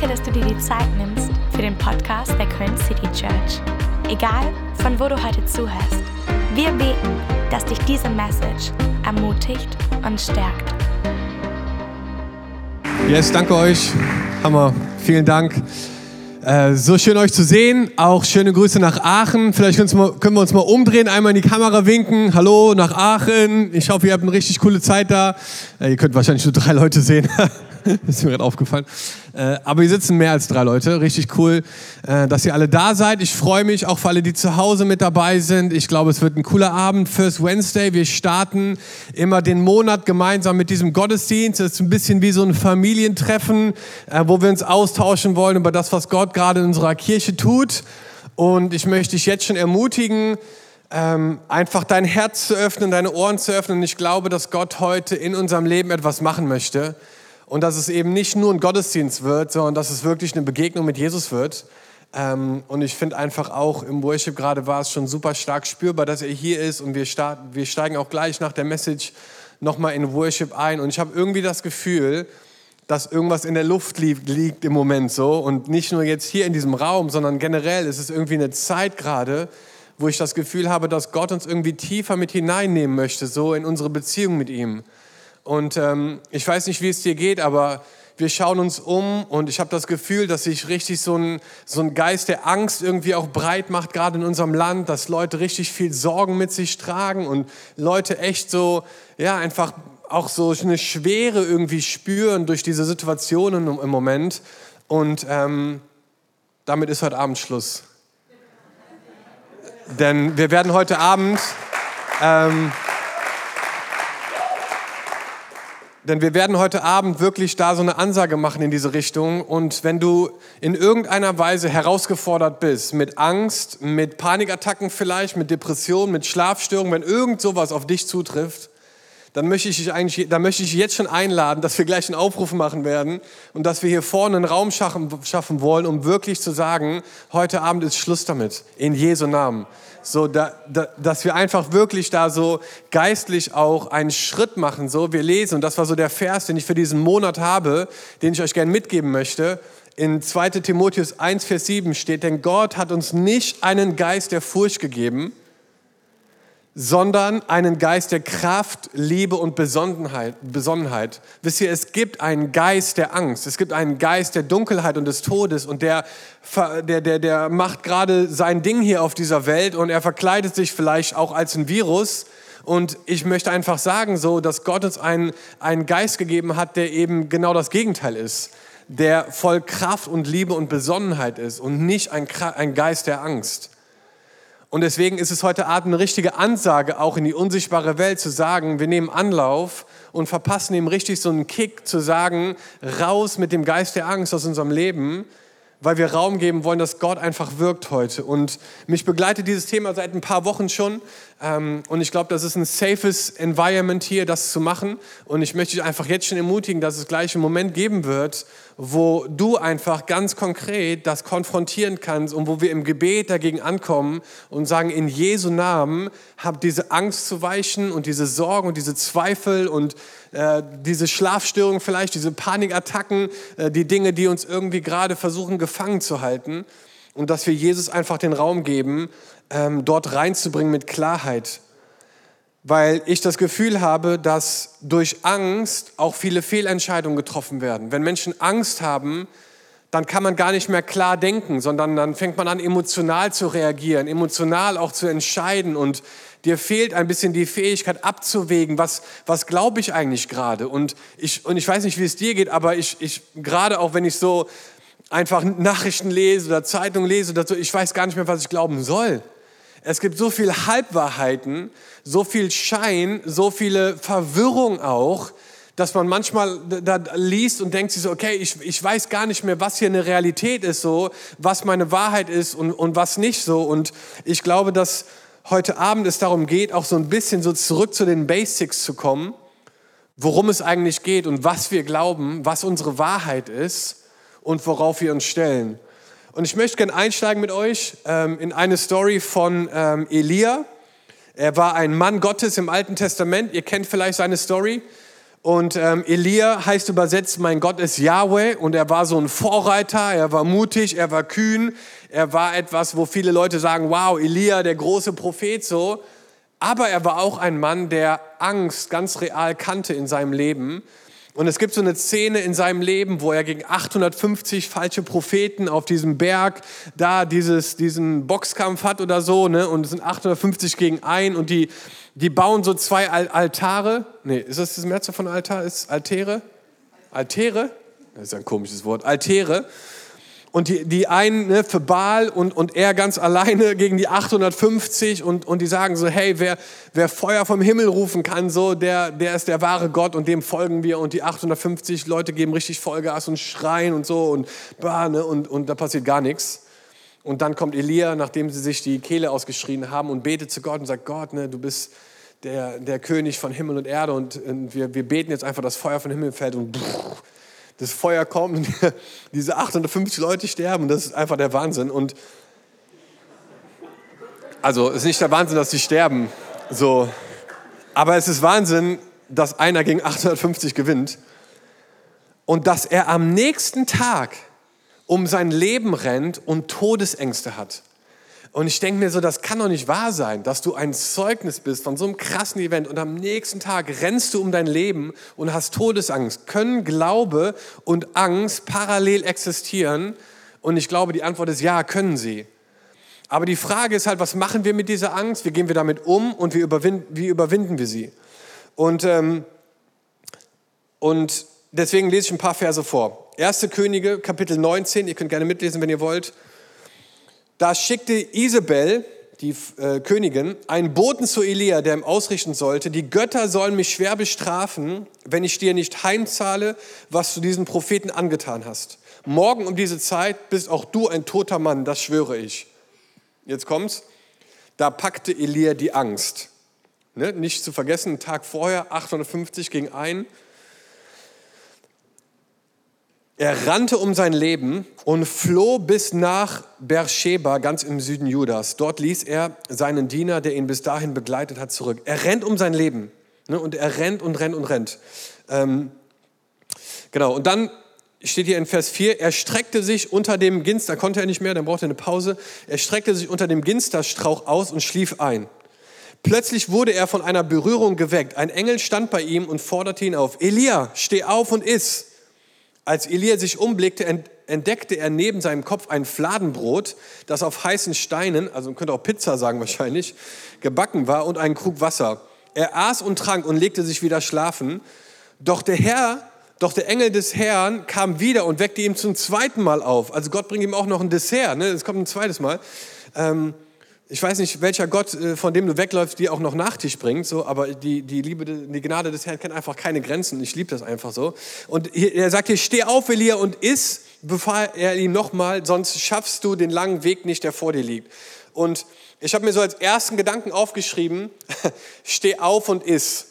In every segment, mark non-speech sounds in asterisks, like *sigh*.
Danke, dass du dir die Zeit nimmst für den Podcast der Köln City Church. Egal, von wo du heute zuhörst, wir beten, dass dich diese Message ermutigt und stärkt. Yes, danke euch. Hammer. Vielen Dank. Äh, so schön euch zu sehen. Auch schöne Grüße nach Aachen. Vielleicht können wir uns mal umdrehen, einmal in die Kamera winken. Hallo nach Aachen. Ich hoffe, ihr habt eine richtig coole Zeit da. Äh, ihr könnt wahrscheinlich nur drei Leute sehen. *laughs* *laughs* ist mir gerade aufgefallen. Äh, aber hier sitzen mehr als drei Leute. Richtig cool, äh, dass ihr alle da seid. Ich freue mich auch für alle, die zu Hause mit dabei sind. Ich glaube, es wird ein cooler Abend. First Wednesday. Wir starten immer den Monat gemeinsam mit diesem Gottesdienst. Es ist ein bisschen wie so ein Familientreffen, äh, wo wir uns austauschen wollen über das, was Gott gerade in unserer Kirche tut. Und ich möchte dich jetzt schon ermutigen, ähm, einfach dein Herz zu öffnen, deine Ohren zu öffnen. Und ich glaube, dass Gott heute in unserem Leben etwas machen möchte und dass es eben nicht nur ein Gottesdienst wird, sondern dass es wirklich eine Begegnung mit Jesus wird. Ähm, und ich finde einfach auch im Worship gerade war es schon super stark spürbar, dass er hier ist und wir, starten, wir steigen auch gleich nach der Message nochmal in Worship ein. Und ich habe irgendwie das Gefühl, dass irgendwas in der Luft liegt, liegt im Moment so und nicht nur jetzt hier in diesem Raum, sondern generell ist es irgendwie eine Zeit gerade, wo ich das Gefühl habe, dass Gott uns irgendwie tiefer mit hineinnehmen möchte, so in unsere Beziehung mit ihm. Und ähm, ich weiß nicht, wie es dir geht, aber wir schauen uns um und ich habe das Gefühl, dass sich richtig so ein, so ein Geist der Angst irgendwie auch breit macht, gerade in unserem Land, dass Leute richtig viel Sorgen mit sich tragen und Leute echt so, ja, einfach auch so eine Schwere irgendwie spüren durch diese Situationen im Moment. Und ähm, damit ist heute Abend Schluss. Denn wir werden heute Abend... Ähm, Denn wir werden heute Abend wirklich da so eine Ansage machen in diese Richtung. Und wenn du in irgendeiner Weise herausgefordert bist, mit Angst, mit Panikattacken vielleicht, mit Depressionen, mit Schlafstörungen, wenn irgend sowas auf dich zutrifft, dann möchte ich dich eigentlich, dann möchte ich jetzt schon einladen, dass wir gleich einen Aufruf machen werden und dass wir hier vorne einen Raum schaffen, schaffen wollen, um wirklich zu sagen, heute Abend ist Schluss damit. In Jesu Namen so da, da, dass wir einfach wirklich da so geistlich auch einen Schritt machen. So, wir lesen, und das war so der Vers, den ich für diesen Monat habe, den ich euch gerne mitgeben möchte. In 2 Timotheus 1, Vers 7 steht, denn Gott hat uns nicht einen Geist der Furcht gegeben, sondern einen Geist der Kraft, Liebe und Besonnenheit. Besonnenheit. Wisst ihr, es gibt einen Geist der Angst, es gibt einen Geist der Dunkelheit und des Todes und der, der, der, der macht gerade sein Ding hier auf dieser Welt und er verkleidet sich vielleicht auch als ein Virus. Und ich möchte einfach sagen, so, dass Gott uns einen, einen Geist gegeben hat, der eben genau das Gegenteil ist, der voll Kraft und Liebe und Besonnenheit ist und nicht ein, ein Geist der Angst. Und deswegen ist es heute Abend eine richtige Ansage, auch in die unsichtbare Welt zu sagen, wir nehmen Anlauf und verpassen ihm richtig so einen Kick zu sagen, raus mit dem Geist der Angst aus unserem Leben weil wir Raum geben wollen, dass Gott einfach wirkt heute. Und mich begleitet dieses Thema seit ein paar Wochen schon. Ähm, und ich glaube, das ist ein safes Environment hier, das zu machen. Und ich möchte dich einfach jetzt schon ermutigen, dass es gleich einen Moment geben wird, wo du einfach ganz konkret das konfrontieren kannst und wo wir im Gebet dagegen ankommen und sagen, in Jesu Namen, hab diese Angst zu weichen und diese Sorgen und diese Zweifel und äh, diese Schlafstörungen vielleicht, diese Panikattacken, äh, die Dinge, die uns irgendwie gerade versuchen gefangen zu halten und dass wir Jesus einfach den Raum geben, ähm, dort reinzubringen mit Klarheit. Weil ich das Gefühl habe, dass durch Angst auch viele Fehlentscheidungen getroffen werden. Wenn Menschen Angst haben, dann kann man gar nicht mehr klar denken, sondern dann fängt man an, emotional zu reagieren, emotional auch zu entscheiden und dir fehlt ein bisschen die Fähigkeit abzuwägen, was, was glaube ich eigentlich gerade. Und ich, und ich weiß nicht, wie es dir geht, aber ich, ich gerade auch wenn ich so einfach Nachrichten lese oder Zeitungen lese oder so, ich weiß gar nicht mehr, was ich glauben soll. Es gibt so viele Halbwahrheiten, so viel Schein, so viele Verwirrung auch, dass man manchmal da liest und denkt sich so, okay, ich, ich weiß gar nicht mehr, was hier eine Realität ist, so, was meine Wahrheit ist und, und was nicht so. Und ich glaube, dass heute Abend es darum geht, auch so ein bisschen so zurück zu den Basics zu kommen, worum es eigentlich geht und was wir glauben, was unsere Wahrheit ist und worauf wir uns stellen. Und ich möchte gerne einsteigen mit euch ähm, in eine Story von ähm, Elia. Er war ein Mann Gottes im Alten Testament. Ihr kennt vielleicht seine Story. Und ähm, Elia heißt übersetzt, mein Gott ist Yahweh und er war so ein Vorreiter, er war mutig, er war kühn, er war etwas, wo viele Leute sagen, wow, Elia, der große Prophet so. Aber er war auch ein Mann, der Angst ganz real kannte in seinem Leben. Und es gibt so eine Szene in seinem Leben, wo er gegen 850 falsche Propheten auf diesem Berg da dieses, diesen Boxkampf hat oder so, ne? Und es sind 850 gegen ein und die, die bauen so zwei Altare. Nee, ist das das Mehrzahl von Altar? Ist Altäre? Altäre? Das ist ein komisches Wort. Altäre und die, die einen ne, für Baal und, und er ganz alleine gegen die 850 und, und die sagen so, hey, wer, wer Feuer vom Himmel rufen kann, so, der, der ist der wahre Gott und dem folgen wir und die 850 Leute geben richtig Vollgas und schreien und so und, bah, ne, und, und da passiert gar nichts. Und dann kommt Elia, nachdem sie sich die Kehle ausgeschrien haben und betet zu Gott und sagt, Gott, ne, du bist der, der König von Himmel und Erde und, und wir, wir beten jetzt einfach, dass Feuer vom Himmel fällt und pff, das Feuer kommt und *laughs* diese 850 Leute sterben. Das ist einfach der Wahnsinn. Und also es ist nicht der Wahnsinn, dass sie sterben, so, aber es ist Wahnsinn, dass einer gegen 850 gewinnt und dass er am nächsten Tag um sein Leben rennt und Todesängste hat. Und ich denke mir so, das kann doch nicht wahr sein, dass du ein Zeugnis bist von so einem krassen Event und am nächsten Tag rennst du um dein Leben und hast Todesangst. Können Glaube und Angst parallel existieren? Und ich glaube, die Antwort ist ja, können sie. Aber die Frage ist halt, was machen wir mit dieser Angst? Wie gehen wir damit um und wie überwinden, wie überwinden wir sie? Und, ähm, und deswegen lese ich ein paar Verse vor. Erste Könige, Kapitel 19, ihr könnt gerne mitlesen, wenn ihr wollt. Da schickte Isabel, die äh, Königin, einen Boten zu Elia, der ihm ausrichten sollte, die Götter sollen mich schwer bestrafen, wenn ich dir nicht heimzahle, was du diesen Propheten angetan hast. Morgen um diese Zeit bist auch du ein toter Mann, das schwöre ich. Jetzt kommt's. Da packte Elia die Angst. Ne? Nicht zu vergessen, einen Tag vorher, 850 gegen ein. Er rannte um sein Leben und floh bis nach Beersheba, ganz im Süden Judas. Dort ließ er seinen Diener, der ihn bis dahin begleitet hat, zurück. Er rennt um sein Leben. Ne? Und er rennt und rennt und rennt. Ähm, genau, und dann steht hier in Vers 4, er streckte sich unter dem Ginster, konnte er nicht mehr, dann brauchte er eine Pause. Er streckte sich unter dem Ginsterstrauch aus und schlief ein. Plötzlich wurde er von einer Berührung geweckt. Ein Engel stand bei ihm und forderte ihn auf. Elia, steh auf und iss. Als Elia sich umblickte, entdeckte er neben seinem Kopf ein Fladenbrot, das auf heißen Steinen, also man könnte auch Pizza sagen wahrscheinlich, gebacken war und einen Krug Wasser. Er aß und trank und legte sich wieder schlafen. Doch der Herr, doch der Engel des Herrn kam wieder und weckte ihn zum zweiten Mal auf. Also Gott bringt ihm auch noch ein Dessert, ne? das kommt ein zweites Mal. Ähm, ich weiß nicht, welcher Gott, äh, von dem du wegläufst, dir auch noch Nachtisch bringt, so, aber die, die Liebe, die Gnade des Herrn kennt einfach keine Grenzen. Ich liebe das einfach so. Und er sagt hier, steh auf, Elia, und iss, befahl er ihm nochmal, sonst schaffst du den langen Weg nicht, der vor dir liegt. Und ich habe mir so als ersten Gedanken aufgeschrieben, *laughs* steh auf und iss.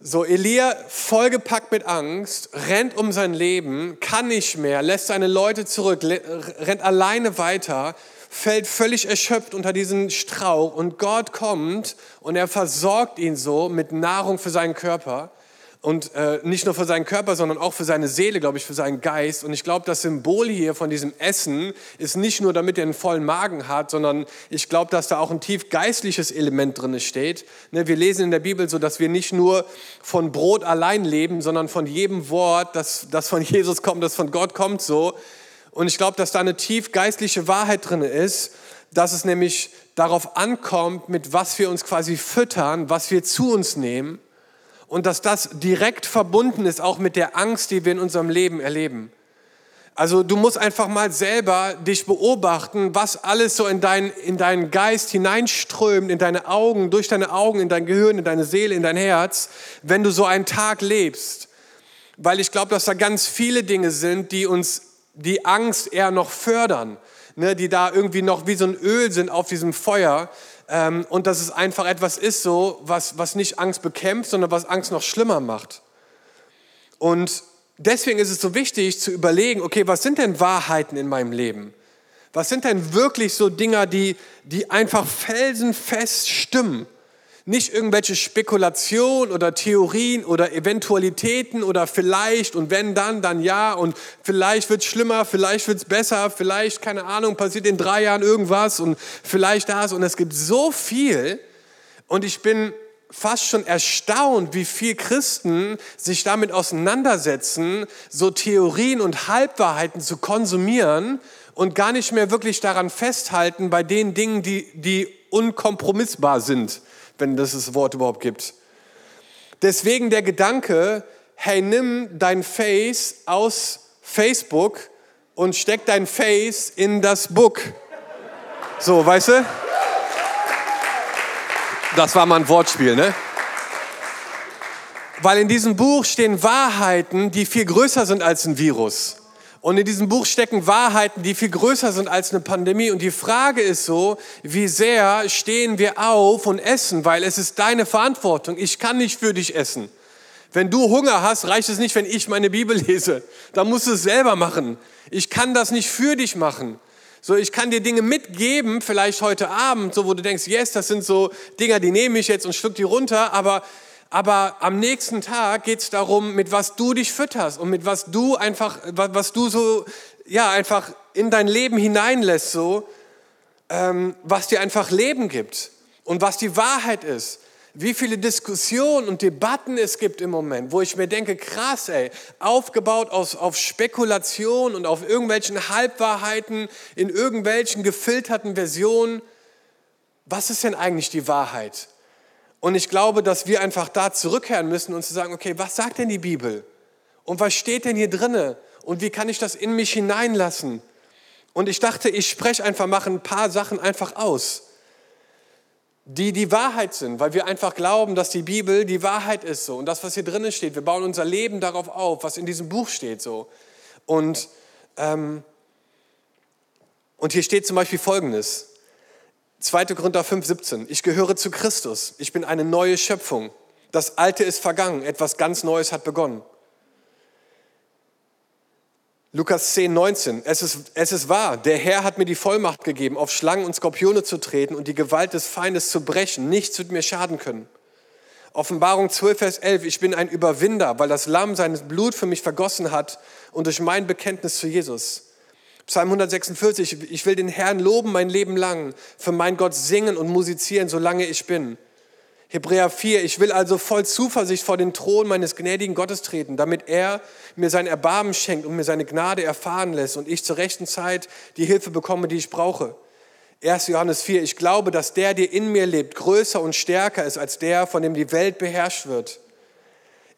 So, Elia, vollgepackt mit Angst, rennt um sein Leben, kann nicht mehr, lässt seine Leute zurück, rennt alleine weiter fällt völlig erschöpft unter diesen Strauch und Gott kommt und er versorgt ihn so mit Nahrung für seinen Körper und äh, nicht nur für seinen Körper, sondern auch für seine Seele, glaube ich, für seinen Geist. Und ich glaube, das Symbol hier von diesem Essen ist nicht nur, damit er einen vollen Magen hat, sondern ich glaube, dass da auch ein tief geistliches Element drin steht. Ne, wir lesen in der Bibel so, dass wir nicht nur von Brot allein leben, sondern von jedem Wort, das, das von *laughs* Jesus kommt, das von Gott kommt so. Und ich glaube, dass da eine tief geistliche Wahrheit drin ist, dass es nämlich darauf ankommt, mit was wir uns quasi füttern, was wir zu uns nehmen und dass das direkt verbunden ist auch mit der Angst, die wir in unserem Leben erleben. Also du musst einfach mal selber dich beobachten, was alles so in, dein, in deinen Geist hineinströmt, in deine Augen, durch deine Augen, in dein Gehirn, in deine Seele, in dein Herz, wenn du so einen Tag lebst. Weil ich glaube, dass da ganz viele Dinge sind, die uns die Angst eher noch fördern, ne, die da irgendwie noch wie so ein Öl sind auf diesem Feuer. Ähm, und dass es einfach etwas ist, so, was, was nicht Angst bekämpft, sondern was Angst noch schlimmer macht. Und deswegen ist es so wichtig zu überlegen, okay, was sind denn Wahrheiten in meinem Leben? Was sind denn wirklich so Dinger, die, die einfach felsenfest stimmen? Nicht irgendwelche Spekulationen oder Theorien oder Eventualitäten oder vielleicht und wenn dann, dann ja und vielleicht wird es schlimmer, vielleicht wird es besser, vielleicht, keine Ahnung, passiert in drei Jahren irgendwas und vielleicht das und es gibt so viel und ich bin fast schon erstaunt, wie viel Christen sich damit auseinandersetzen, so Theorien und Halbwahrheiten zu konsumieren und gar nicht mehr wirklich daran festhalten bei den Dingen, die, die unkompromissbar sind wenn das das Wort überhaupt gibt. Deswegen der Gedanke, hey, nimm dein Face aus Facebook und steck dein Face in das Book. So, weißt du? Das war mal ein Wortspiel, ne? Weil in diesem Buch stehen Wahrheiten, die viel größer sind als ein Virus. Und in diesem Buch stecken Wahrheiten, die viel größer sind als eine Pandemie. Und die Frage ist so, wie sehr stehen wir auf und essen, weil es ist deine Verantwortung. Ich kann nicht für dich essen. Wenn du Hunger hast, reicht es nicht, wenn ich meine Bibel *laughs* lese. Da musst du es selber machen. Ich kann das nicht für dich machen. So, ich kann dir Dinge mitgeben, vielleicht heute Abend, so wo du denkst, yes, das sind so Dinger, die nehme ich jetzt und schluck die runter, aber aber am nächsten Tag geht es darum, mit was du dich fütterst und mit was du einfach, was du so, ja, einfach in dein Leben hineinlässt, so, ähm, was dir einfach Leben gibt und was die Wahrheit ist. Wie viele Diskussionen und Debatten es gibt im Moment, wo ich mir denke, krass, ey, aufgebaut aus, auf Spekulation und auf irgendwelchen Halbwahrheiten, in irgendwelchen gefilterten Versionen. Was ist denn eigentlich die Wahrheit? Und ich glaube, dass wir einfach da zurückkehren müssen und zu sagen, okay, was sagt denn die Bibel? Und was steht denn hier drinne? Und wie kann ich das in mich hineinlassen? Und ich dachte, ich spreche einfach, mache ein paar Sachen einfach aus, die die Wahrheit sind, weil wir einfach glauben, dass die Bibel die Wahrheit ist so. Und das, was hier drinnen steht, wir bauen unser Leben darauf auf, was in diesem Buch steht so. Und, ähm, und hier steht zum Beispiel Folgendes. 2. Korinther 5, 17. Ich gehöre zu Christus. Ich bin eine neue Schöpfung. Das Alte ist vergangen. Etwas ganz Neues hat begonnen. Lukas 10, 19. Es ist, es ist wahr. Der Herr hat mir die Vollmacht gegeben, auf Schlangen und Skorpione zu treten und die Gewalt des Feindes zu brechen. Nichts wird mir schaden können. Offenbarung 12, Vers 11. Ich bin ein Überwinder, weil das Lamm sein Blut für mich vergossen hat und durch mein Bekenntnis zu Jesus. Psalm 146, ich will den Herrn loben mein Leben lang, für mein Gott singen und musizieren, solange ich bin. Hebräer 4, ich will also voll Zuversicht vor den Thron meines gnädigen Gottes treten, damit er mir sein Erbarmen schenkt und mir seine Gnade erfahren lässt und ich zur rechten Zeit die Hilfe bekomme, die ich brauche. 1. Johannes 4, ich glaube, dass der, der in mir lebt, größer und stärker ist als der, von dem die Welt beherrscht wird.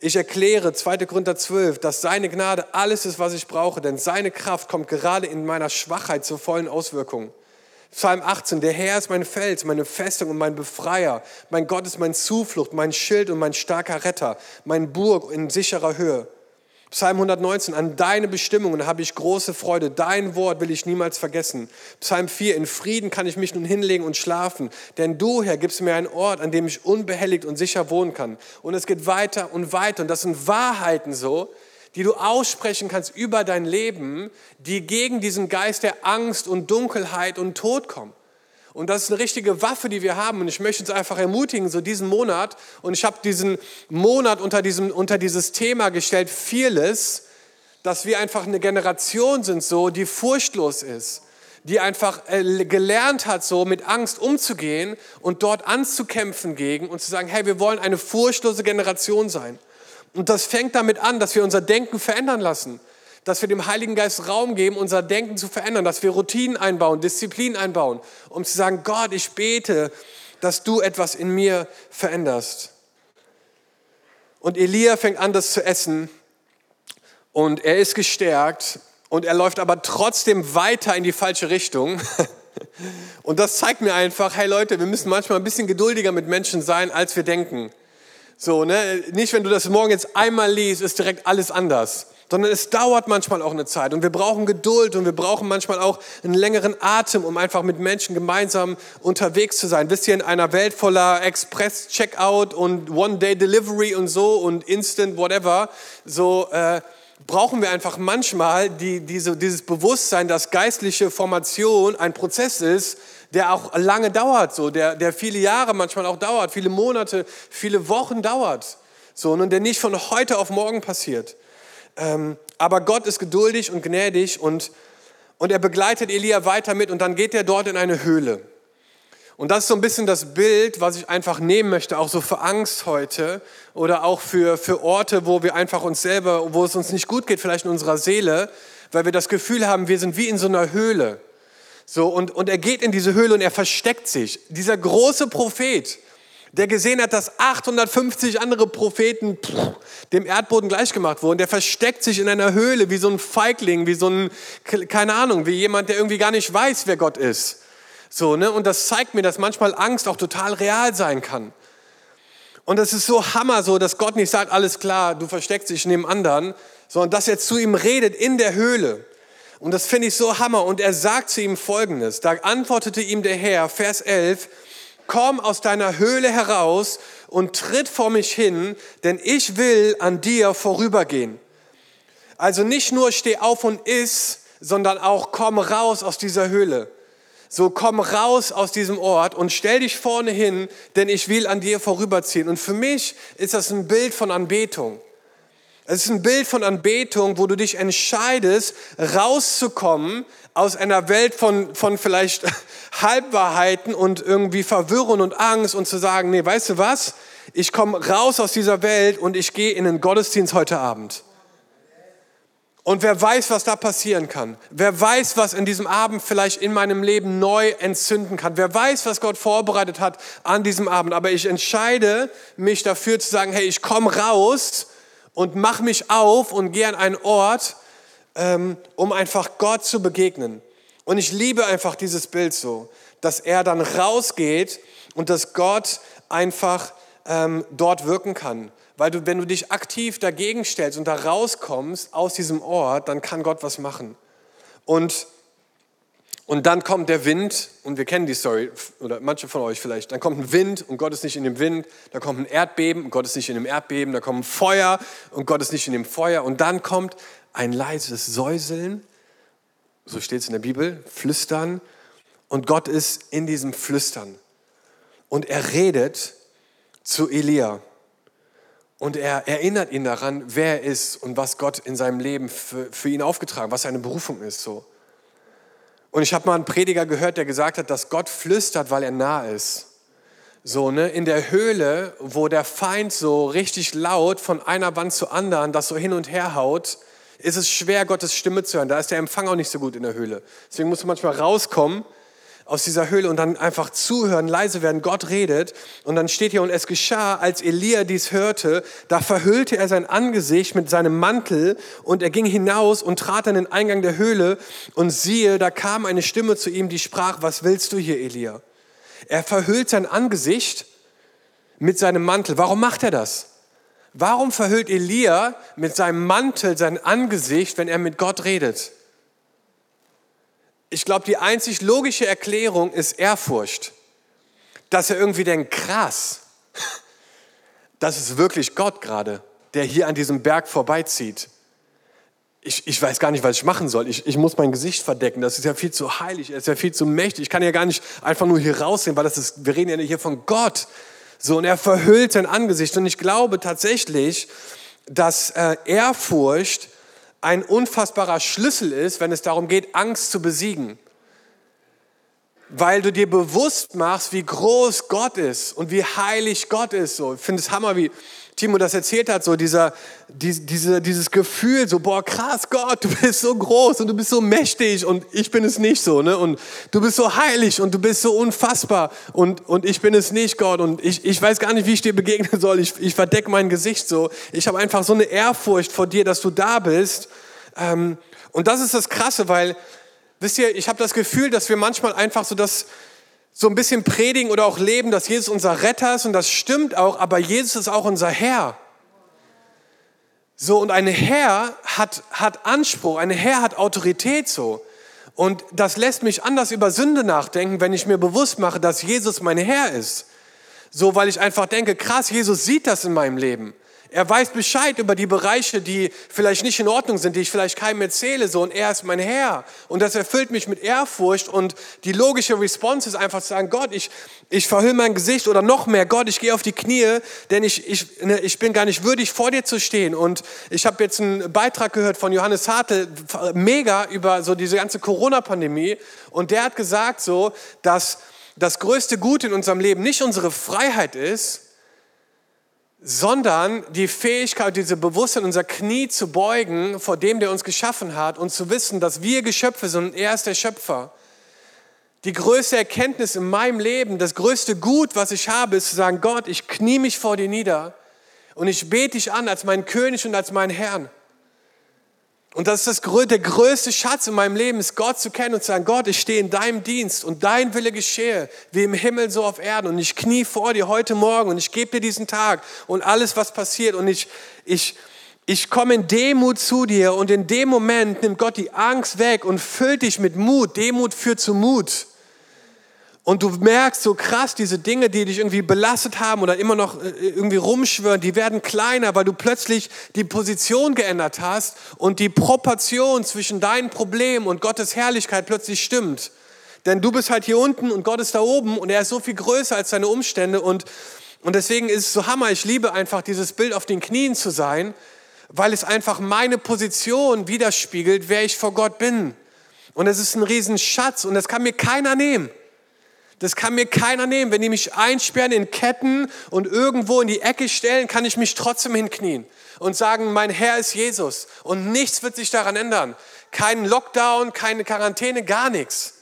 Ich erkläre, 2. Korinther 12, dass seine Gnade alles ist, was ich brauche, denn seine Kraft kommt gerade in meiner Schwachheit zur vollen Auswirkung. Psalm 18, der Herr ist mein Fels, meine Festung und mein Befreier. Mein Gott ist mein Zuflucht, mein Schild und mein starker Retter, mein Burg in sicherer Höhe. Psalm 119, an deine Bestimmungen habe ich große Freude, dein Wort will ich niemals vergessen. Psalm 4, in Frieden kann ich mich nun hinlegen und schlafen, denn du, Herr, gibst mir einen Ort, an dem ich unbehelligt und sicher wohnen kann. Und es geht weiter und weiter und das sind Wahrheiten so, die du aussprechen kannst über dein Leben, die gegen diesen Geist der Angst und Dunkelheit und Tod kommen. Und das ist eine richtige Waffe, die wir haben. Und ich möchte uns einfach ermutigen, so diesen Monat. Und ich habe diesen Monat unter, diesem, unter dieses Thema gestellt, Fearless, dass wir einfach eine Generation sind, so, die furchtlos ist, die einfach äh, gelernt hat, so mit Angst umzugehen und dort anzukämpfen gegen und zu sagen, hey, wir wollen eine furchtlose Generation sein. Und das fängt damit an, dass wir unser Denken verändern lassen dass wir dem Heiligen Geist Raum geben, unser Denken zu verändern, dass wir Routinen einbauen, Disziplin einbauen, um zu sagen, Gott, ich bete, dass du etwas in mir veränderst. Und Elia fängt an, das zu essen und er ist gestärkt und er läuft aber trotzdem weiter in die falsche Richtung. *laughs* Und das zeigt mir einfach, hey Leute, wir müssen manchmal ein bisschen geduldiger mit Menschen sein, als wir denken. So, ne? Nicht, wenn du das morgen jetzt einmal liest, ist direkt alles anders sondern es dauert manchmal auch eine Zeit und wir brauchen Geduld und wir brauchen manchmal auch einen längeren Atem, um einfach mit Menschen gemeinsam unterwegs zu sein. Wisst ihr, in einer Welt voller Express-Checkout und One-Day-Delivery und so und Instant whatever, so äh, brauchen wir einfach manchmal die, diese, dieses Bewusstsein, dass geistliche Formation ein Prozess ist, der auch lange dauert, so, der, der viele Jahre manchmal auch dauert, viele Monate, viele Wochen dauert. So, und der nicht von heute auf morgen passiert. Ähm, aber Gott ist geduldig und gnädig und, und er begleitet Elia weiter mit und dann geht er dort in eine Höhle. Und das ist so ein bisschen das Bild, was ich einfach nehmen möchte, auch so für Angst heute oder auch für, für Orte, wo wir einfach uns selber, wo es uns nicht gut geht, vielleicht in unserer Seele, weil wir das Gefühl haben, wir sind wie in so einer Höhle. So, und, und er geht in diese Höhle und er versteckt sich. Dieser große Prophet, der gesehen hat, dass 850 andere Propheten pff, dem Erdboden gleichgemacht wurden, der versteckt sich in einer Höhle wie so ein Feigling, wie so ein, keine Ahnung, wie jemand, der irgendwie gar nicht weiß, wer Gott ist. So, ne? Und das zeigt mir, dass manchmal Angst auch total real sein kann. Und es ist so Hammer so, dass Gott nicht sagt, alles klar, du versteckst dich neben anderen, sondern dass er zu ihm redet in der Höhle. Und das finde ich so Hammer. Und er sagt zu ihm Folgendes. Da antwortete ihm der Herr, Vers 11, komm aus deiner Höhle heraus und tritt vor mich hin, denn ich will an dir vorübergehen. Also nicht nur steh auf und iss, sondern auch komm raus aus dieser Höhle. So komm raus aus diesem Ort und stell dich vorne hin, denn ich will an dir vorüberziehen. Und für mich ist das ein Bild von Anbetung. Es ist ein Bild von Anbetung, wo du dich entscheidest, rauszukommen aus einer Welt von, von vielleicht *laughs* Halbwahrheiten und irgendwie Verwirrung und Angst und zu sagen, nee, weißt du was? Ich komme raus aus dieser Welt und ich gehe in den Gottesdienst heute Abend. Und wer weiß, was da passieren kann. Wer weiß, was in diesem Abend vielleicht in meinem Leben neu entzünden kann. Wer weiß, was Gott vorbereitet hat an diesem Abend. Aber ich entscheide mich dafür zu sagen, hey, ich komme raus und mach mich auf und gehe an einen Ort, ähm, um einfach Gott zu begegnen. Und ich liebe einfach dieses Bild so, dass er dann rausgeht und dass Gott einfach ähm, dort wirken kann. Weil du, wenn du dich aktiv dagegen stellst und da rauskommst aus diesem Ort, dann kann Gott was machen. Und, und dann kommt der Wind, und wir kennen die Story, oder manche von euch vielleicht, dann kommt ein Wind und Gott ist nicht in dem Wind, da kommt ein Erdbeben und Gott ist nicht in dem Erdbeben, da kommt ein Feuer und Gott ist nicht in dem Feuer und dann kommt ein leises Säuseln, so steht es in der Bibel, Flüstern und Gott ist in diesem Flüstern. Und er redet zu Elia. Und er erinnert ihn daran, wer er ist und was Gott in seinem Leben für, für ihn aufgetragen, was seine Berufung ist. So. Und ich habe mal einen Prediger gehört, der gesagt hat, dass Gott flüstert, weil er nah ist. So, ne, in der Höhle, wo der Feind so richtig laut von einer Wand zur anderen das so hin und her haut, ist es schwer, Gottes Stimme zu hören. Da ist der Empfang auch nicht so gut in der Höhle. Deswegen musst du manchmal rauskommen aus dieser Höhle und dann einfach zuhören, leise werden, Gott redet. Und dann steht hier, und es geschah, als Elia dies hörte, da verhüllte er sein Angesicht mit seinem Mantel und er ging hinaus und trat an den Eingang der Höhle und siehe, da kam eine Stimme zu ihm, die sprach, was willst du hier, Elia? Er verhüllt sein Angesicht mit seinem Mantel. Warum macht er das? Warum verhüllt Elia mit seinem Mantel sein Angesicht, wenn er mit Gott redet? Ich glaube, die einzig logische Erklärung ist Ehrfurcht. Dass er irgendwie denkt, krass, das ist wirklich Gott gerade, der hier an diesem Berg vorbeizieht. Ich, ich weiß gar nicht, was ich machen soll. Ich, ich muss mein Gesicht verdecken. Das ist ja viel zu heilig, er ist ja viel zu mächtig. Ich kann ja gar nicht einfach nur hier raussehen, weil das ist, wir reden ja hier von Gott. So, und er verhüllt sein Angesicht. Und ich glaube tatsächlich, dass äh, Ehrfurcht ein unfassbarer Schlüssel ist, wenn es darum geht, Angst zu besiegen. Weil du dir bewusst machst, wie groß Gott ist und wie heilig Gott ist. So, ich finde es Hammer, wie Timo das erzählt hat, so dieser, die, diese, dieses Gefühl, so, boah, krass, Gott, du bist so groß und du bist so mächtig und ich bin es nicht so, ne? Und du bist so heilig und du bist so unfassbar und, und ich bin es nicht, Gott. Und ich, ich weiß gar nicht, wie ich dir begegnen soll. Ich, ich verdecke mein Gesicht so. Ich habe einfach so eine Ehrfurcht vor dir, dass du da bist. Ähm, und das ist das Krasse, weil, wisst ihr, ich habe das Gefühl, dass wir manchmal einfach so das, so ein bisschen predigen oder auch leben, dass Jesus unser Retter ist und das stimmt auch, aber Jesus ist auch unser Herr. So, und ein Herr hat, hat Anspruch, ein Herr hat Autorität so. Und das lässt mich anders über Sünde nachdenken, wenn ich mir bewusst mache, dass Jesus mein Herr ist. So, weil ich einfach denke, krass, Jesus sieht das in meinem Leben. Er weiß Bescheid über die Bereiche, die vielleicht nicht in Ordnung sind, die ich vielleicht keinem erzähle, so. Und er ist mein Herr. Und das erfüllt mich mit Ehrfurcht. Und die logische Response ist einfach zu sagen, Gott, ich, ich verhülle mein Gesicht oder noch mehr, Gott, ich gehe auf die Knie, denn ich, ich, ne, ich bin gar nicht würdig, vor dir zu stehen. Und ich habe jetzt einen Beitrag gehört von Johannes Hartl, mega über so diese ganze Corona-Pandemie. Und der hat gesagt so, dass das größte Gut in unserem Leben nicht unsere Freiheit ist, sondern die Fähigkeit, diese Bewusstsein, unser Knie zu beugen vor dem, der uns geschaffen hat und zu wissen, dass wir Geschöpfe sind und er ist der Schöpfer. Die größte Erkenntnis in meinem Leben, das größte Gut, was ich habe, ist zu sagen, Gott, ich knie mich vor dir nieder und ich bete dich an als meinen König und als meinen Herrn. Und das ist das, der größte Schatz in meinem Leben, ist Gott zu kennen und zu sagen, Gott, ich stehe in deinem Dienst und dein Wille geschehe, wie im Himmel so auf Erden. Und ich knie vor dir heute Morgen und ich gebe dir diesen Tag und alles, was passiert. Und ich, ich, ich komme in Demut zu dir und in dem Moment nimmt Gott die Angst weg und füllt dich mit Mut. Demut führt zu Mut. Und du merkst so krass, diese Dinge, die dich irgendwie belastet haben oder immer noch äh, irgendwie rumschwören, die werden kleiner, weil du plötzlich die Position geändert hast und die Proportion zwischen deinen Problemen und Gottes Herrlichkeit plötzlich stimmt. Denn du bist halt hier unten und Gott ist da oben und er ist so viel größer als deine Umstände und, und deswegen ist es so Hammer. Ich liebe einfach dieses Bild auf den Knien zu sein, weil es einfach meine Position widerspiegelt, wer ich vor Gott bin. Und es ist ein Riesenschatz und das kann mir keiner nehmen. Das kann mir keiner nehmen. Wenn die mich einsperren in Ketten und irgendwo in die Ecke stellen, kann ich mich trotzdem hinknien und sagen, mein Herr ist Jesus. Und nichts wird sich daran ändern. Kein Lockdown, keine Quarantäne, gar nichts.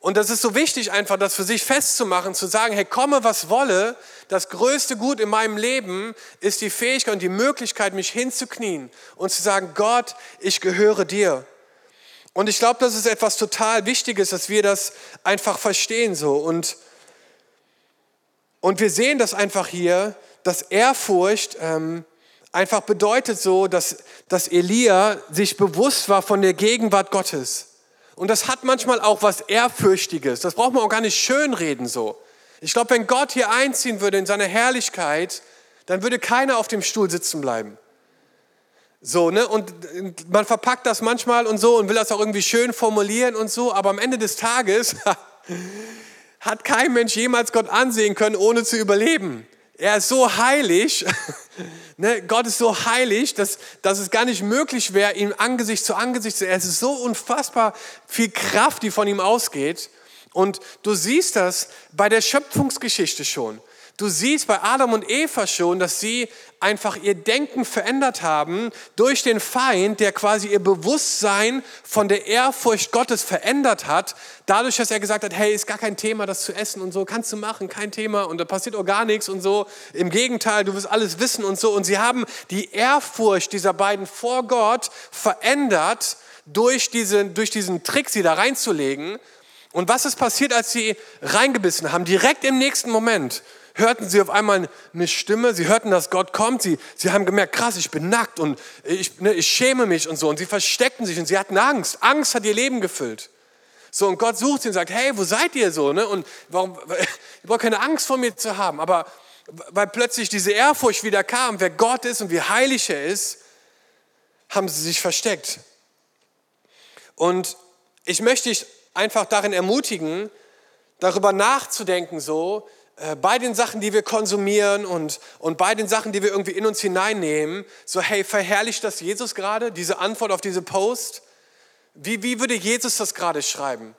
Und das ist so wichtig, einfach das für sich festzumachen, zu sagen, hey, komme, was wolle, das größte Gut in meinem Leben ist die Fähigkeit und die Möglichkeit, mich hinzuknien und zu sagen, Gott, ich gehöre dir. Und ich glaube, das ist etwas total Wichtiges, dass wir das einfach verstehen so. Und, und wir sehen das einfach hier, dass Ehrfurcht ähm, einfach bedeutet so, dass, dass Elia sich bewusst war von der Gegenwart Gottes. Und das hat manchmal auch was Ehrfürchtiges. Das braucht man auch gar nicht schönreden so. Ich glaube, wenn Gott hier einziehen würde in seine Herrlichkeit, dann würde keiner auf dem Stuhl sitzen bleiben. So, ne? Und man verpackt das manchmal und so und will das auch irgendwie schön formulieren und so, aber am Ende des Tages *laughs* hat kein Mensch jemals Gott ansehen können, ohne zu überleben. Er ist so heilig, *laughs* ne? Gott ist so heilig, dass, dass es gar nicht möglich wäre, ihm Angesicht zu Angesicht zu. Es ist so unfassbar viel Kraft, die von ihm ausgeht. Und du siehst das bei der Schöpfungsgeschichte schon. Du siehst bei Adam und Eva schon, dass sie einfach ihr Denken verändert haben durch den Feind, der quasi ihr Bewusstsein von der Ehrfurcht Gottes verändert hat, dadurch, dass er gesagt hat, hey, ist gar kein Thema, das zu essen und so, kannst du machen, kein Thema und da passiert auch gar nichts und so. Im Gegenteil, du wirst alles wissen und so. Und sie haben die Ehrfurcht dieser beiden vor Gott verändert durch diesen, durch diesen Trick, sie da reinzulegen. Und was ist passiert, als sie reingebissen haben? Direkt im nächsten Moment hörten sie auf einmal eine Stimme, sie hörten, dass Gott kommt, sie, sie haben gemerkt, krass, ich bin nackt und ich, ne, ich schäme mich und so. Und sie versteckten sich und sie hatten Angst. Angst hat ihr Leben gefüllt. So, und Gott sucht sie und sagt, hey, wo seid ihr so? Ne? Und warum, *laughs* ihr braucht keine Angst vor mir zu haben, aber weil plötzlich diese Ehrfurcht wieder kam, wer Gott ist und wie heilig er ist, haben sie sich versteckt. Und ich möchte dich einfach darin ermutigen, darüber nachzudenken, so, bei den Sachen, die wir konsumieren und, und bei den Sachen, die wir irgendwie in uns hineinnehmen, so hey, verherrlicht das Jesus gerade, diese Antwort auf diese Post? Wie, wie würde Jesus das gerade schreiben?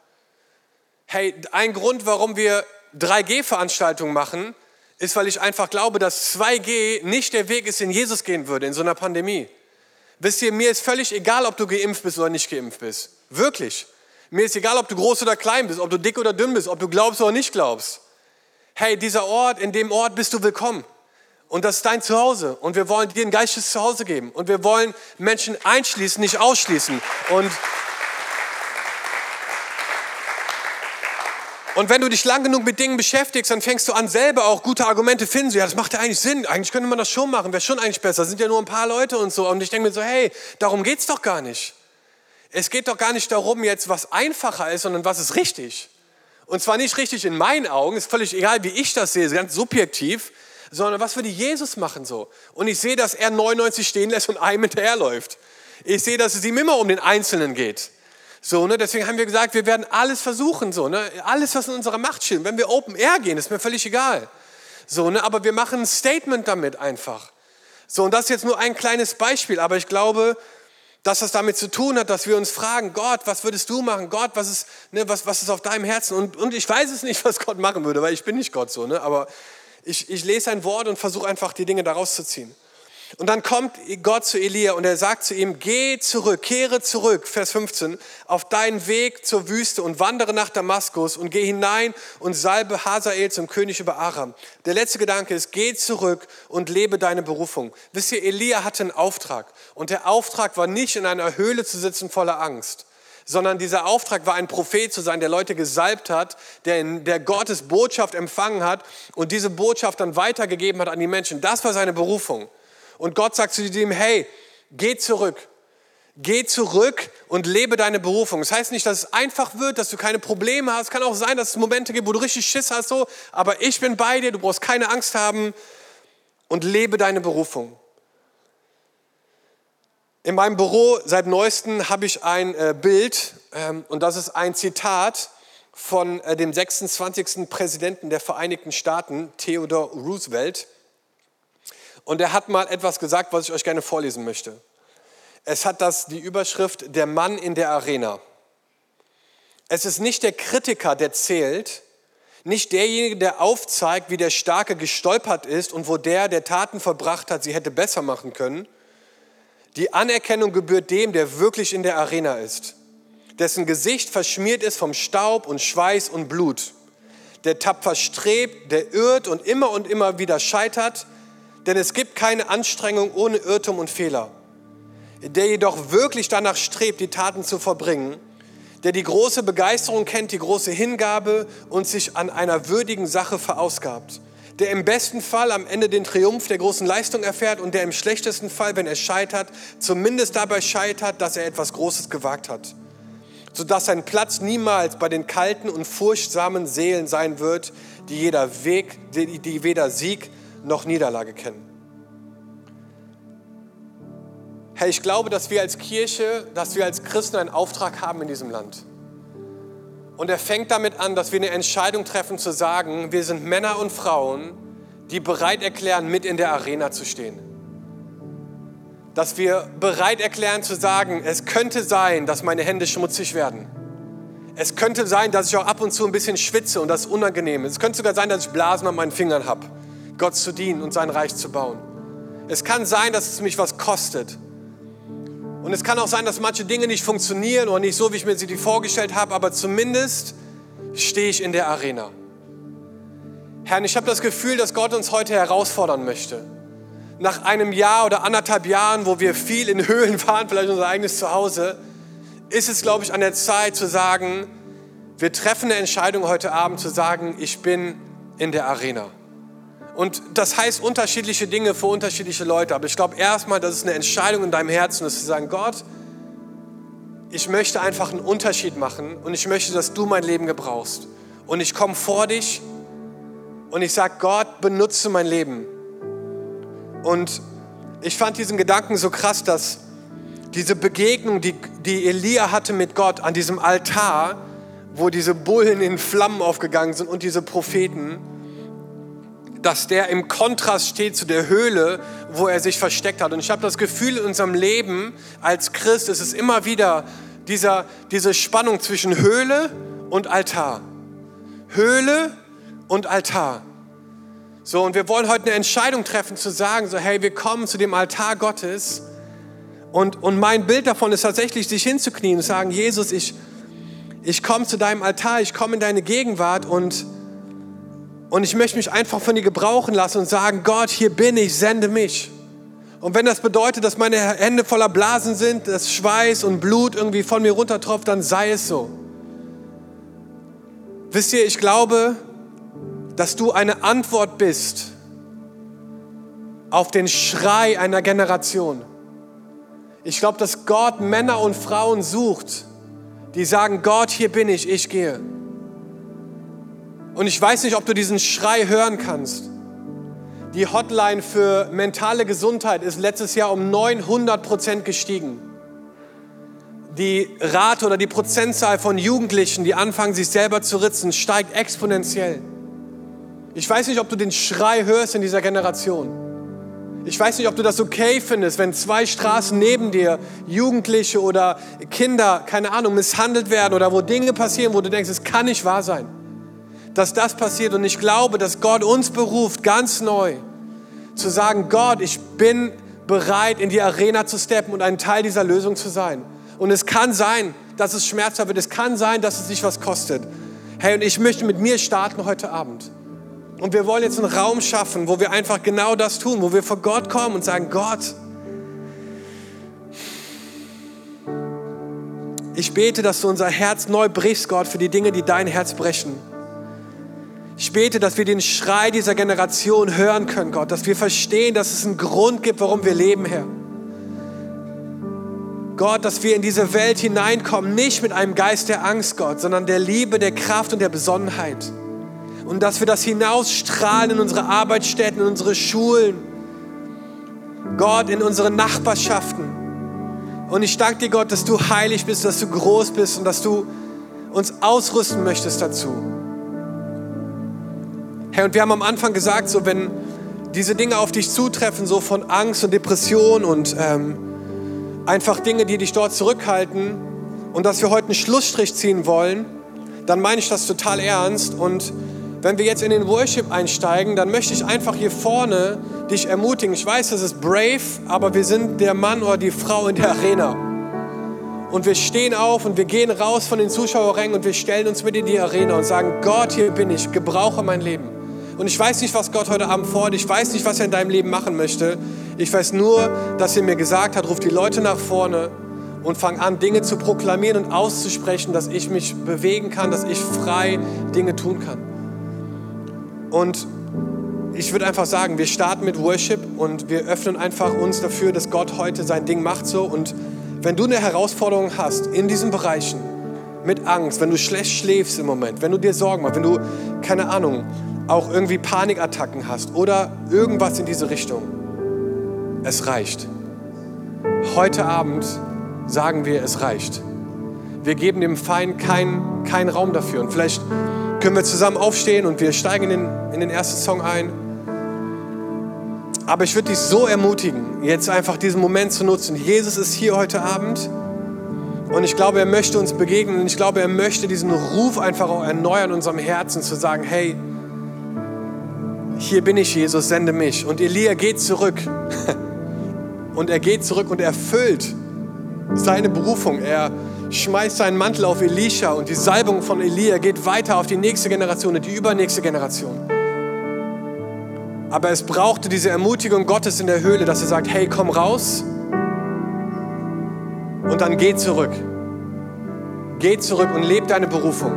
Hey, ein Grund, warum wir 3G-Veranstaltungen machen, ist, weil ich einfach glaube, dass 2G nicht der Weg ist, den Jesus gehen würde in so einer Pandemie. Wisst ihr, mir ist völlig egal, ob du geimpft bist oder nicht geimpft bist. Wirklich. Mir ist egal, ob du groß oder klein bist, ob du dick oder dünn bist, ob du glaubst oder nicht glaubst hey, dieser Ort, in dem Ort bist du willkommen. Und das ist dein Zuhause. Und wir wollen dir ein geistiges Zuhause geben. Und wir wollen Menschen einschließen, nicht ausschließen. Und, und wenn du dich lang genug mit Dingen beschäftigst, dann fängst du an, selber auch gute Argumente finden. So, ja, das macht ja eigentlich Sinn. Eigentlich könnte man das schon machen. Wäre schon eigentlich besser. Sind ja nur ein paar Leute und so. Und ich denke mir so, hey, darum geht es doch gar nicht. Es geht doch gar nicht darum, jetzt was einfacher ist, sondern was ist richtig. Und zwar nicht richtig in meinen Augen, ist völlig egal, wie ich das sehe, ganz subjektiv. sondern was würde Jesus machen so? Und ich sehe, dass er 99 stehen lässt und einem hinterherläuft. Ich sehe, dass es ihm immer um den Einzelnen geht. So, ne? Deswegen haben wir gesagt, wir werden alles versuchen, so, ne? alles, was in unserer Macht steht. Wenn wir Open Air gehen, ist mir völlig egal. So, ne? Aber wir machen ein Statement damit einfach. So, und das ist jetzt nur ein kleines Beispiel, aber ich glaube, dass das damit zu tun hat, dass wir uns fragen, Gott, was würdest du machen? Gott, was ist, ne, was, was ist auf deinem Herzen? Und, und ich weiß es nicht, *laughs* was Gott machen würde, weil ich bin nicht Gott so, ne? aber ich, ich lese ein Wort und versuche einfach die Dinge daraus zu ziehen. Und dann kommt Gott zu Elia und er sagt zu ihm, geh zurück, kehre zurück, Vers 15, auf deinen Weg zur Wüste und wandere nach Damaskus und geh hinein und salbe Hazael zum König über Aram. Der letzte Gedanke ist, geh zurück und lebe deine Berufung. Wisst ihr, Elia hatte einen Auftrag und der Auftrag war nicht in einer Höhle zu sitzen voller Angst sondern dieser Auftrag war ein Prophet zu sein, der Leute gesalbt hat, der, der Gottes Botschaft empfangen hat und diese Botschaft dann weitergegeben hat an die Menschen. Das war seine Berufung. Und Gott sagt zu ihm, hey, geh zurück. Geh zurück und lebe deine Berufung. Das heißt nicht, dass es einfach wird, dass du keine Probleme hast. Kann auch sein, dass es Momente gibt, wo du richtig Schiss hast, so. Aber ich bin bei dir, du brauchst keine Angst haben und lebe deine Berufung. In meinem Büro seit neuestem habe ich ein äh, Bild ähm, und das ist ein Zitat von äh, dem 26. Präsidenten der Vereinigten Staaten, Theodore Roosevelt. Und er hat mal etwas gesagt, was ich euch gerne vorlesen möchte. Es hat das die Überschrift Der Mann in der Arena. Es ist nicht der Kritiker, der zählt, nicht derjenige, der aufzeigt, wie der Starke gestolpert ist und wo der, der Taten verbracht hat, sie hätte besser machen können. Die Anerkennung gebührt dem, der wirklich in der Arena ist, dessen Gesicht verschmiert ist vom Staub und Schweiß und Blut, der tapfer strebt, der irrt und immer und immer wieder scheitert, denn es gibt keine Anstrengung ohne Irrtum und Fehler. Der jedoch wirklich danach strebt, die Taten zu verbringen, der die große Begeisterung kennt, die große Hingabe und sich an einer würdigen Sache verausgabt, der im besten Fall am Ende den Triumph der großen Leistung erfährt und der im schlechtesten Fall, wenn er scheitert, zumindest dabei scheitert, dass er etwas Großes gewagt hat, sodass sein Platz niemals bei den kalten und furchtsamen Seelen sein wird, die jeder Weg, die, die weder Sieg noch Niederlage kennen. Herr, ich glaube, dass wir als Kirche, dass wir als Christen einen Auftrag haben in diesem Land. Und er fängt damit an, dass wir eine Entscheidung treffen zu sagen, wir sind Männer und Frauen, die bereit erklären, mit in der Arena zu stehen. Dass wir bereit erklären zu sagen, es könnte sein, dass meine Hände schmutzig werden. Es könnte sein, dass ich auch ab und zu ein bisschen schwitze und das unangenehm ist. Es könnte sogar sein, dass ich Blasen an meinen Fingern habe. Gott zu dienen und sein Reich zu bauen. Es kann sein, dass es mich was kostet. Und es kann auch sein, dass manche Dinge nicht funktionieren oder nicht so, wie ich mir sie die vorgestellt habe, aber zumindest stehe ich in der Arena. Herr, ich habe das Gefühl, dass Gott uns heute herausfordern möchte. Nach einem Jahr oder anderthalb Jahren, wo wir viel in Höhlen waren, vielleicht unser eigenes Zuhause, ist es, glaube ich, an der Zeit zu sagen, wir treffen eine Entscheidung heute Abend zu sagen, ich bin in der Arena. Und das heißt unterschiedliche Dinge für unterschiedliche Leute. Aber ich glaube erstmal, das ist eine Entscheidung in deinem Herzen, dass du sagen, Gott, ich möchte einfach einen Unterschied machen und ich möchte, dass du mein Leben gebrauchst. Und ich komme vor dich und ich sage, Gott, benutze mein Leben. Und ich fand diesen Gedanken so krass, dass diese Begegnung, die, die Elia hatte mit Gott an diesem Altar, wo diese Bullen in Flammen aufgegangen sind und diese Propheten, dass der im Kontrast steht zu der Höhle, wo er sich versteckt hat. Und ich habe das Gefühl, in unserem Leben als Christ ist es immer wieder dieser, diese Spannung zwischen Höhle und Altar. Höhle und Altar. So, und wir wollen heute eine Entscheidung treffen, zu sagen, so, hey, wir kommen zu dem Altar Gottes. Und, und mein Bild davon ist tatsächlich, sich hinzuknien und sagen, Jesus, ich, ich komme zu deinem Altar, ich komme in deine Gegenwart und und ich möchte mich einfach von dir gebrauchen lassen und sagen, Gott, hier bin ich, sende mich. Und wenn das bedeutet, dass meine Hände voller Blasen sind, dass Schweiß und Blut irgendwie von mir runtertropft, dann sei es so. Wisst ihr, ich glaube, dass du eine Antwort bist auf den Schrei einer Generation. Ich glaube, dass Gott Männer und Frauen sucht, die sagen, Gott, hier bin ich, ich gehe. Und ich weiß nicht, ob du diesen Schrei hören kannst. Die Hotline für mentale Gesundheit ist letztes Jahr um 900 Prozent gestiegen. Die Rate oder die Prozentzahl von Jugendlichen, die anfangen, sich selber zu ritzen, steigt exponentiell. Ich weiß nicht, ob du den Schrei hörst in dieser Generation. Ich weiß nicht, ob du das okay findest, wenn zwei Straßen neben dir Jugendliche oder Kinder, keine Ahnung, misshandelt werden oder wo Dinge passieren, wo du denkst, es kann nicht wahr sein, dass das passiert. Und ich glaube, dass Gott uns beruft, ganz neu zu sagen, Gott, ich bin bereit, in die Arena zu steppen und ein Teil dieser Lösung zu sein. Und es kann sein, dass es schmerzhaft wird. Es kann sein, dass es sich was kostet. Hey, und ich möchte mit mir starten heute Abend. Und wir wollen jetzt einen Raum schaffen, wo wir einfach genau das tun, wo wir vor Gott kommen und sagen, Gott, ich bete, dass du unser Herz neu brichst, Gott, für die Dinge, die dein Herz brechen. Ich bete, dass wir den Schrei dieser Generation hören können, Gott, dass wir verstehen, dass es einen Grund gibt, warum wir leben, Herr. Gott, dass wir in diese Welt hineinkommen, nicht mit einem Geist der Angst, Gott, sondern der Liebe, der Kraft und der Besonnenheit und dass wir das hinausstrahlen in unsere Arbeitsstätten, in unsere Schulen, Gott, in unsere Nachbarschaften. Und ich danke dir, Gott, dass du heilig bist, dass du groß bist und dass du uns ausrüsten möchtest dazu. Herr, und wir haben am Anfang gesagt, so wenn diese Dinge auf dich zutreffen, so von Angst und Depression und ähm, einfach Dinge, die dich dort zurückhalten und dass wir heute einen Schlussstrich ziehen wollen, dann meine ich das total ernst und wenn wir jetzt in den Worship einsteigen, dann möchte ich einfach hier vorne dich ermutigen. Ich weiß, das ist brave, aber wir sind der Mann oder die Frau in der Arena. Und wir stehen auf und wir gehen raus von den Zuschauerrängen und wir stellen uns mit in die Arena und sagen, Gott, hier bin ich, gebrauche mein Leben. Und ich weiß nicht, was Gott heute Abend vorhat. Ich weiß nicht, was er in deinem Leben machen möchte. Ich weiß nur, dass er mir gesagt hat, ruf die Leute nach vorne und fang an, Dinge zu proklamieren und auszusprechen, dass ich mich bewegen kann, dass ich frei Dinge tun kann. Und ich würde einfach sagen, wir starten mit Worship und wir öffnen einfach uns dafür, dass Gott heute sein Ding macht so. Und wenn du eine Herausforderung hast in diesen Bereichen, mit Angst, wenn du schlecht schläfst im Moment, wenn du dir Sorgen machst, wenn du, keine Ahnung, auch irgendwie Panikattacken hast oder irgendwas in diese Richtung, es reicht. Heute Abend sagen wir, es reicht. Wir geben dem Feind keinen kein Raum dafür. Und vielleicht können wir zusammen aufstehen und wir steigen in den, in den ersten Song ein. Aber ich würde dich so ermutigen, jetzt einfach diesen Moment zu nutzen. Jesus ist hier heute Abend und ich glaube, er möchte uns begegnen und ich glaube, er möchte diesen Ruf einfach auch erneuern in unserem Herzen, zu sagen, hey, hier bin ich, Jesus, sende mich. Und Elia geht zurück. *laughs* Und er geht zurück und erfüllt seine Berufung. Er schmeißt seinen Mantel auf Elisha und die Salbung von Elia geht weiter auf die nächste Generation und die übernächste Generation. Aber es brauchte diese Ermutigung Gottes in der Höhle, dass er sagt, hey, komm raus und dann geh zurück. Geh zurück und leb deine Berufung.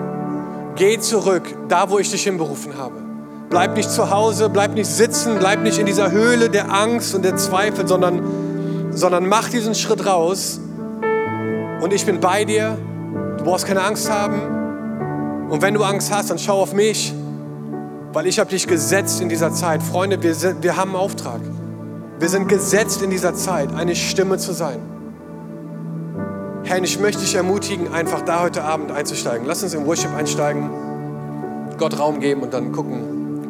Geh zurück, da wo ich dich hinberufen habe. Bleib nicht zu Hause, bleib nicht sitzen, bleib nicht in dieser Höhle der Angst und der Zweifel, sondern, sondern mach diesen Schritt raus und ich bin bei dir. Du brauchst keine Angst haben. Und wenn du Angst hast, dann schau auf mich, weil ich habe dich gesetzt in dieser Zeit. Freunde, wir, sind, wir haben einen Auftrag. Wir sind gesetzt in dieser Zeit, eine Stimme zu sein. Herr, ich möchte dich ermutigen, einfach da heute Abend einzusteigen. Lass uns in Worship einsteigen, Gott Raum geben und dann gucken,